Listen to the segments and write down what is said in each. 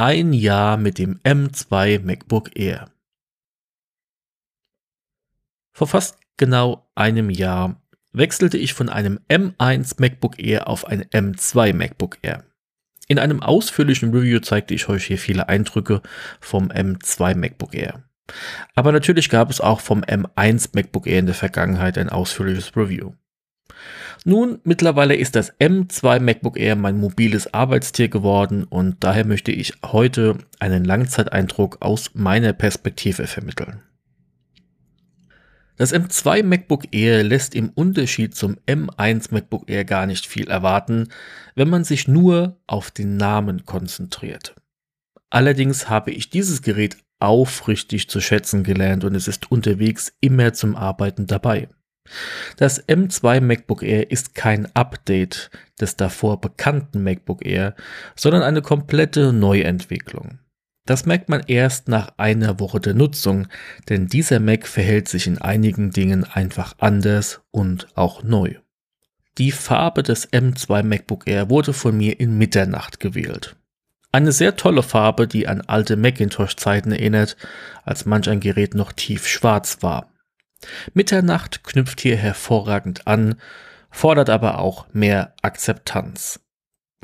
Ein Jahr mit dem M2 MacBook Air. Vor fast genau einem Jahr wechselte ich von einem M1 MacBook Air auf ein M2 MacBook Air. In einem ausführlichen Review zeigte ich euch hier viele Eindrücke vom M2 MacBook Air. Aber natürlich gab es auch vom M1 MacBook Air in der Vergangenheit ein ausführliches Review. Nun, mittlerweile ist das M2 MacBook Air mein mobiles Arbeitstier geworden und daher möchte ich heute einen Langzeiteindruck aus meiner Perspektive vermitteln. Das M2 MacBook Air lässt im Unterschied zum M1 MacBook Air gar nicht viel erwarten, wenn man sich nur auf den Namen konzentriert. Allerdings habe ich dieses Gerät aufrichtig zu schätzen gelernt und es ist unterwegs immer zum Arbeiten dabei. Das M2 MacBook Air ist kein Update des davor bekannten MacBook Air, sondern eine komplette Neuentwicklung. Das merkt man erst nach einer Woche der Nutzung, denn dieser Mac verhält sich in einigen Dingen einfach anders und auch neu. Die Farbe des M2 MacBook Air wurde von mir in Mitternacht gewählt. Eine sehr tolle Farbe, die an alte Macintosh-Zeiten erinnert, als manch ein Gerät noch tief schwarz war. Mitternacht knüpft hier hervorragend an, fordert aber auch mehr Akzeptanz.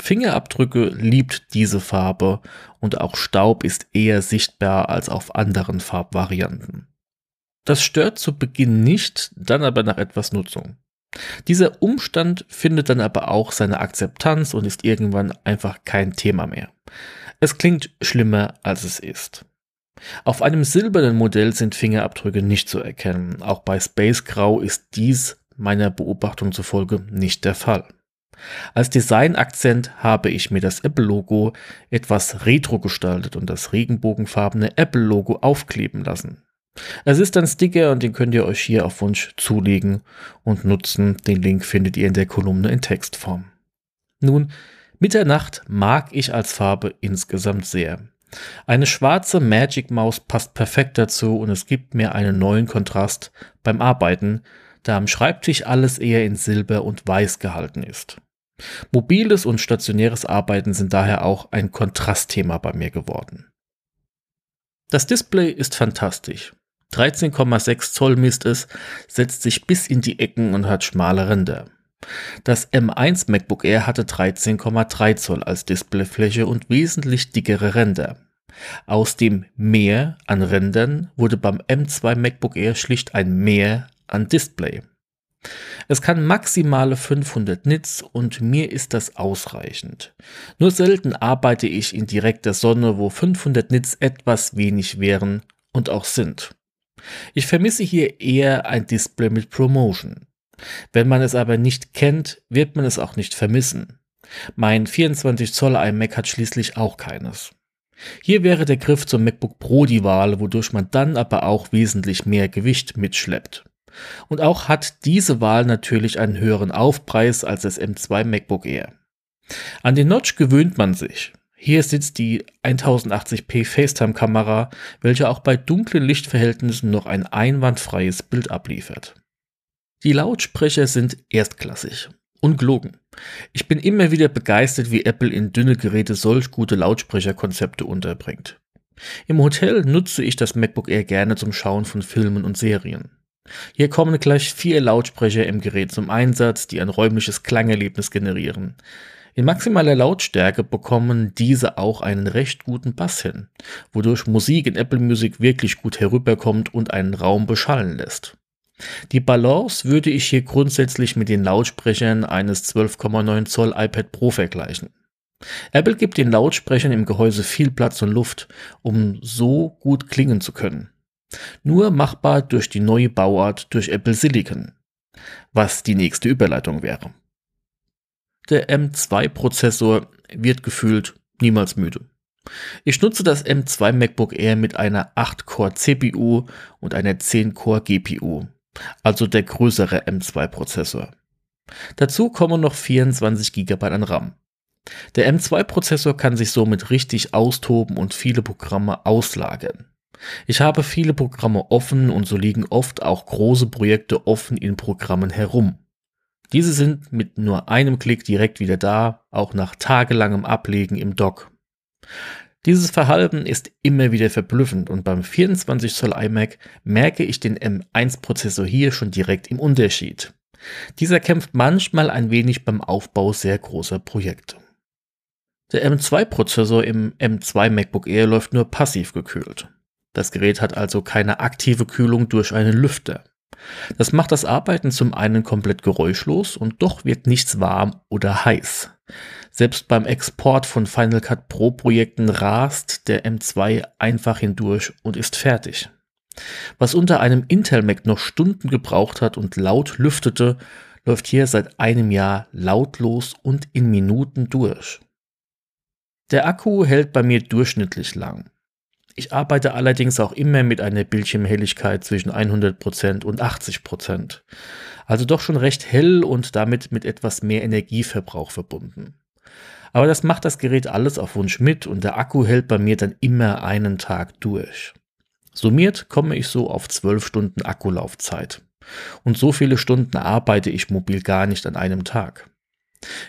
Fingerabdrücke liebt diese Farbe und auch Staub ist eher sichtbar als auf anderen Farbvarianten. Das stört zu Beginn nicht, dann aber nach etwas Nutzung. Dieser Umstand findet dann aber auch seine Akzeptanz und ist irgendwann einfach kein Thema mehr. Es klingt schlimmer, als es ist. Auf einem silbernen Modell sind Fingerabdrücke nicht zu erkennen. Auch bei Space Grau ist dies meiner Beobachtung zufolge nicht der Fall. Als Designakzent habe ich mir das Apple-Logo etwas retro gestaltet und das regenbogenfarbene Apple-Logo aufkleben lassen. Es ist ein Sticker und den könnt ihr euch hier auf Wunsch zulegen und nutzen. Den Link findet ihr in der Kolumne in Textform. Nun, Mitternacht mag ich als Farbe insgesamt sehr. Eine schwarze Magic Maus passt perfekt dazu und es gibt mir einen neuen Kontrast beim Arbeiten, da am Schreibtisch alles eher in Silber und Weiß gehalten ist. Mobiles und stationäres Arbeiten sind daher auch ein Kontrastthema bei mir geworden. Das Display ist fantastisch. 13,6 Zoll misst es, setzt sich bis in die Ecken und hat schmale Ränder. Das M1 MacBook Air hatte 13,3 Zoll als Displayfläche und wesentlich dickere Ränder. Aus dem Mehr an Rändern wurde beim M2 MacBook Air schlicht ein Mehr an Display. Es kann maximale 500 Nits und mir ist das ausreichend. Nur selten arbeite ich in direkter Sonne, wo 500 Nits etwas wenig wären und auch sind. Ich vermisse hier eher ein Display mit Promotion. Wenn man es aber nicht kennt, wird man es auch nicht vermissen. Mein 24 Zoll iMac hat schließlich auch keines. Hier wäre der Griff zum MacBook Pro die Wahl, wodurch man dann aber auch wesentlich mehr Gewicht mitschleppt. Und auch hat diese Wahl natürlich einen höheren Aufpreis als das M2 MacBook Air. An den Notch gewöhnt man sich. Hier sitzt die 1080p FaceTime-Kamera, welche auch bei dunklen Lichtverhältnissen noch ein einwandfreies Bild abliefert. Die Lautsprecher sind erstklassig. Ungelogen. Ich bin immer wieder begeistert, wie Apple in dünne Geräte solch gute Lautsprecherkonzepte unterbringt. Im Hotel nutze ich das MacBook Air gerne zum Schauen von Filmen und Serien. Hier kommen gleich vier Lautsprecher im Gerät zum Einsatz, die ein räumliches Klangerlebnis generieren. In maximaler Lautstärke bekommen diese auch einen recht guten Bass hin, wodurch Musik in Apple Music wirklich gut herüberkommt und einen Raum beschallen lässt. Die Balance würde ich hier grundsätzlich mit den Lautsprechern eines 12,9 Zoll iPad Pro vergleichen. Apple gibt den Lautsprechern im Gehäuse viel Platz und Luft, um so gut klingen zu können. Nur machbar durch die neue Bauart durch Apple Silicon, was die nächste Überleitung wäre. Der M2-Prozessor wird gefühlt niemals müde. Ich nutze das M2 MacBook Air mit einer 8-Core CPU und einer 10-Core GPU, also der größere M2-Prozessor. Dazu kommen noch 24 GB an RAM. Der M2-Prozessor kann sich somit richtig austoben und viele Programme auslagern. Ich habe viele Programme offen und so liegen oft auch große Projekte offen in Programmen herum. Diese sind mit nur einem Klick direkt wieder da, auch nach tagelangem Ablegen im Dock. Dieses Verhalten ist immer wieder verblüffend und beim 24 Zoll iMac merke ich den M1-Prozessor hier schon direkt im Unterschied. Dieser kämpft manchmal ein wenig beim Aufbau sehr großer Projekte. Der M2-Prozessor im M2 MacBook Air läuft nur passiv gekühlt. Das Gerät hat also keine aktive Kühlung durch einen Lüfter. Das macht das Arbeiten zum einen komplett geräuschlos und doch wird nichts warm oder heiß. Selbst beim Export von Final Cut Pro Projekten rast der M2 einfach hindurch und ist fertig. Was unter einem Intel Mac noch Stunden gebraucht hat und laut lüftete, läuft hier seit einem Jahr lautlos und in Minuten durch. Der Akku hält bei mir durchschnittlich lang. Ich arbeite allerdings auch immer mit einer Bildschirmhelligkeit zwischen 100% und 80%. Also doch schon recht hell und damit mit etwas mehr Energieverbrauch verbunden. Aber das macht das Gerät alles auf Wunsch mit und der Akku hält bei mir dann immer einen Tag durch. Summiert komme ich so auf 12 Stunden Akkulaufzeit. Und so viele Stunden arbeite ich mobil gar nicht an einem Tag.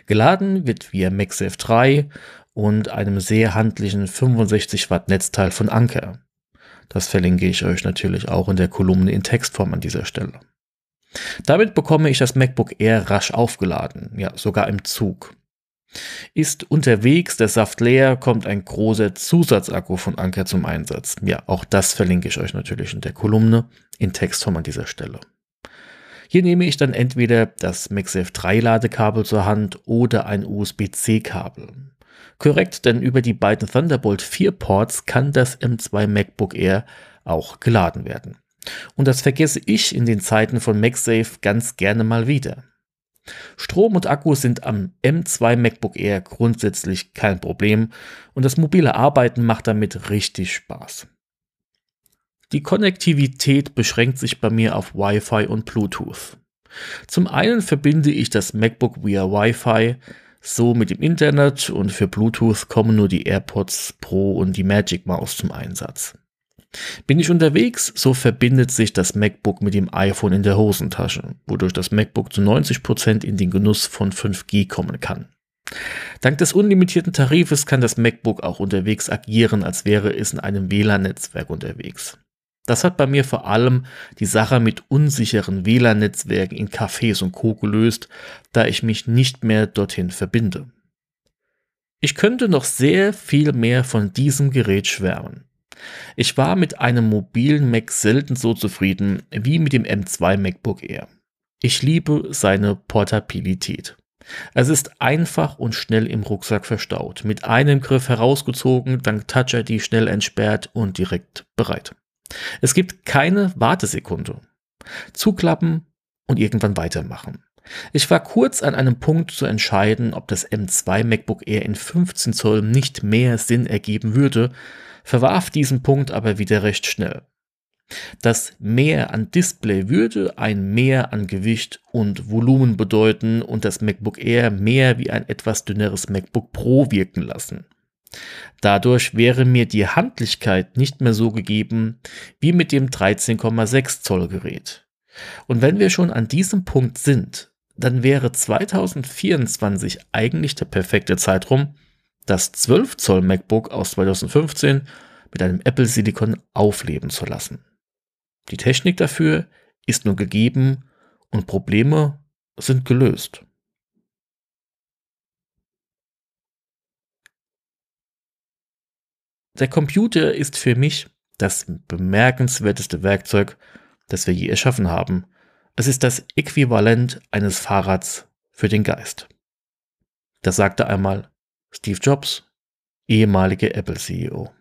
Geladen wird via MagSafe 3 und einem sehr handlichen 65 Watt Netzteil von Anker. Das verlinke ich euch natürlich auch in der Kolumne in Textform an dieser Stelle. Damit bekomme ich das MacBook Air rasch aufgeladen, ja sogar im Zug. Ist unterwegs der Saft leer, kommt ein großer Zusatzakku von Anker zum Einsatz. Ja, auch das verlinke ich euch natürlich in der Kolumne in Textform an dieser Stelle. Hier nehme ich dann entweder das MagSafe 3 Ladekabel zur Hand oder ein USB-C Kabel. Korrekt, denn über die beiden Thunderbolt 4 Ports kann das M2 MacBook Air auch geladen werden. Und das vergesse ich in den Zeiten von MagSafe ganz gerne mal wieder. Strom und Akku sind am M2 MacBook Air grundsätzlich kein Problem und das mobile Arbeiten macht damit richtig Spaß. Die Konnektivität beschränkt sich bei mir auf Wi-Fi und Bluetooth. Zum einen verbinde ich das MacBook via Wi-Fi, so mit dem Internet und für Bluetooth kommen nur die AirPods Pro und die Magic Mouse zum Einsatz. Bin ich unterwegs, so verbindet sich das MacBook mit dem iPhone in der Hosentasche, wodurch das MacBook zu 90 Prozent in den Genuss von 5G kommen kann. Dank des unlimitierten Tarifes kann das MacBook auch unterwegs agieren, als wäre es in einem WLAN-Netzwerk unterwegs. Das hat bei mir vor allem die Sache mit unsicheren WLAN-Netzwerken in Cafés und Co. gelöst, da ich mich nicht mehr dorthin verbinde. Ich könnte noch sehr viel mehr von diesem Gerät schwärmen. Ich war mit einem mobilen Mac selten so zufrieden wie mit dem M2 MacBook Air. Ich liebe seine Portabilität. Es ist einfach und schnell im Rucksack verstaut, mit einem Griff herausgezogen, dank Touch ID schnell entsperrt und direkt bereit. Es gibt keine Wartesekunde. Zuklappen und irgendwann weitermachen. Ich war kurz an einem Punkt zu entscheiden, ob das M2 MacBook Air in 15 Zoll nicht mehr Sinn ergeben würde, verwarf diesen Punkt aber wieder recht schnell. Das Mehr an Display würde ein Mehr an Gewicht und Volumen bedeuten und das MacBook Air mehr wie ein etwas dünneres MacBook Pro wirken lassen. Dadurch wäre mir die Handlichkeit nicht mehr so gegeben wie mit dem 13,6 Zoll Gerät. Und wenn wir schon an diesem Punkt sind, dann wäre 2024 eigentlich der perfekte Zeitraum, das 12 Zoll MacBook aus 2015 mit einem Apple Silicon aufleben zu lassen. Die Technik dafür ist nur gegeben und Probleme sind gelöst. Der Computer ist für mich das bemerkenswerteste Werkzeug, das wir je erschaffen haben. Es ist das Äquivalent eines Fahrrads für den Geist. Das sagte einmal Steve Jobs, ehemaliger Apple-CEO.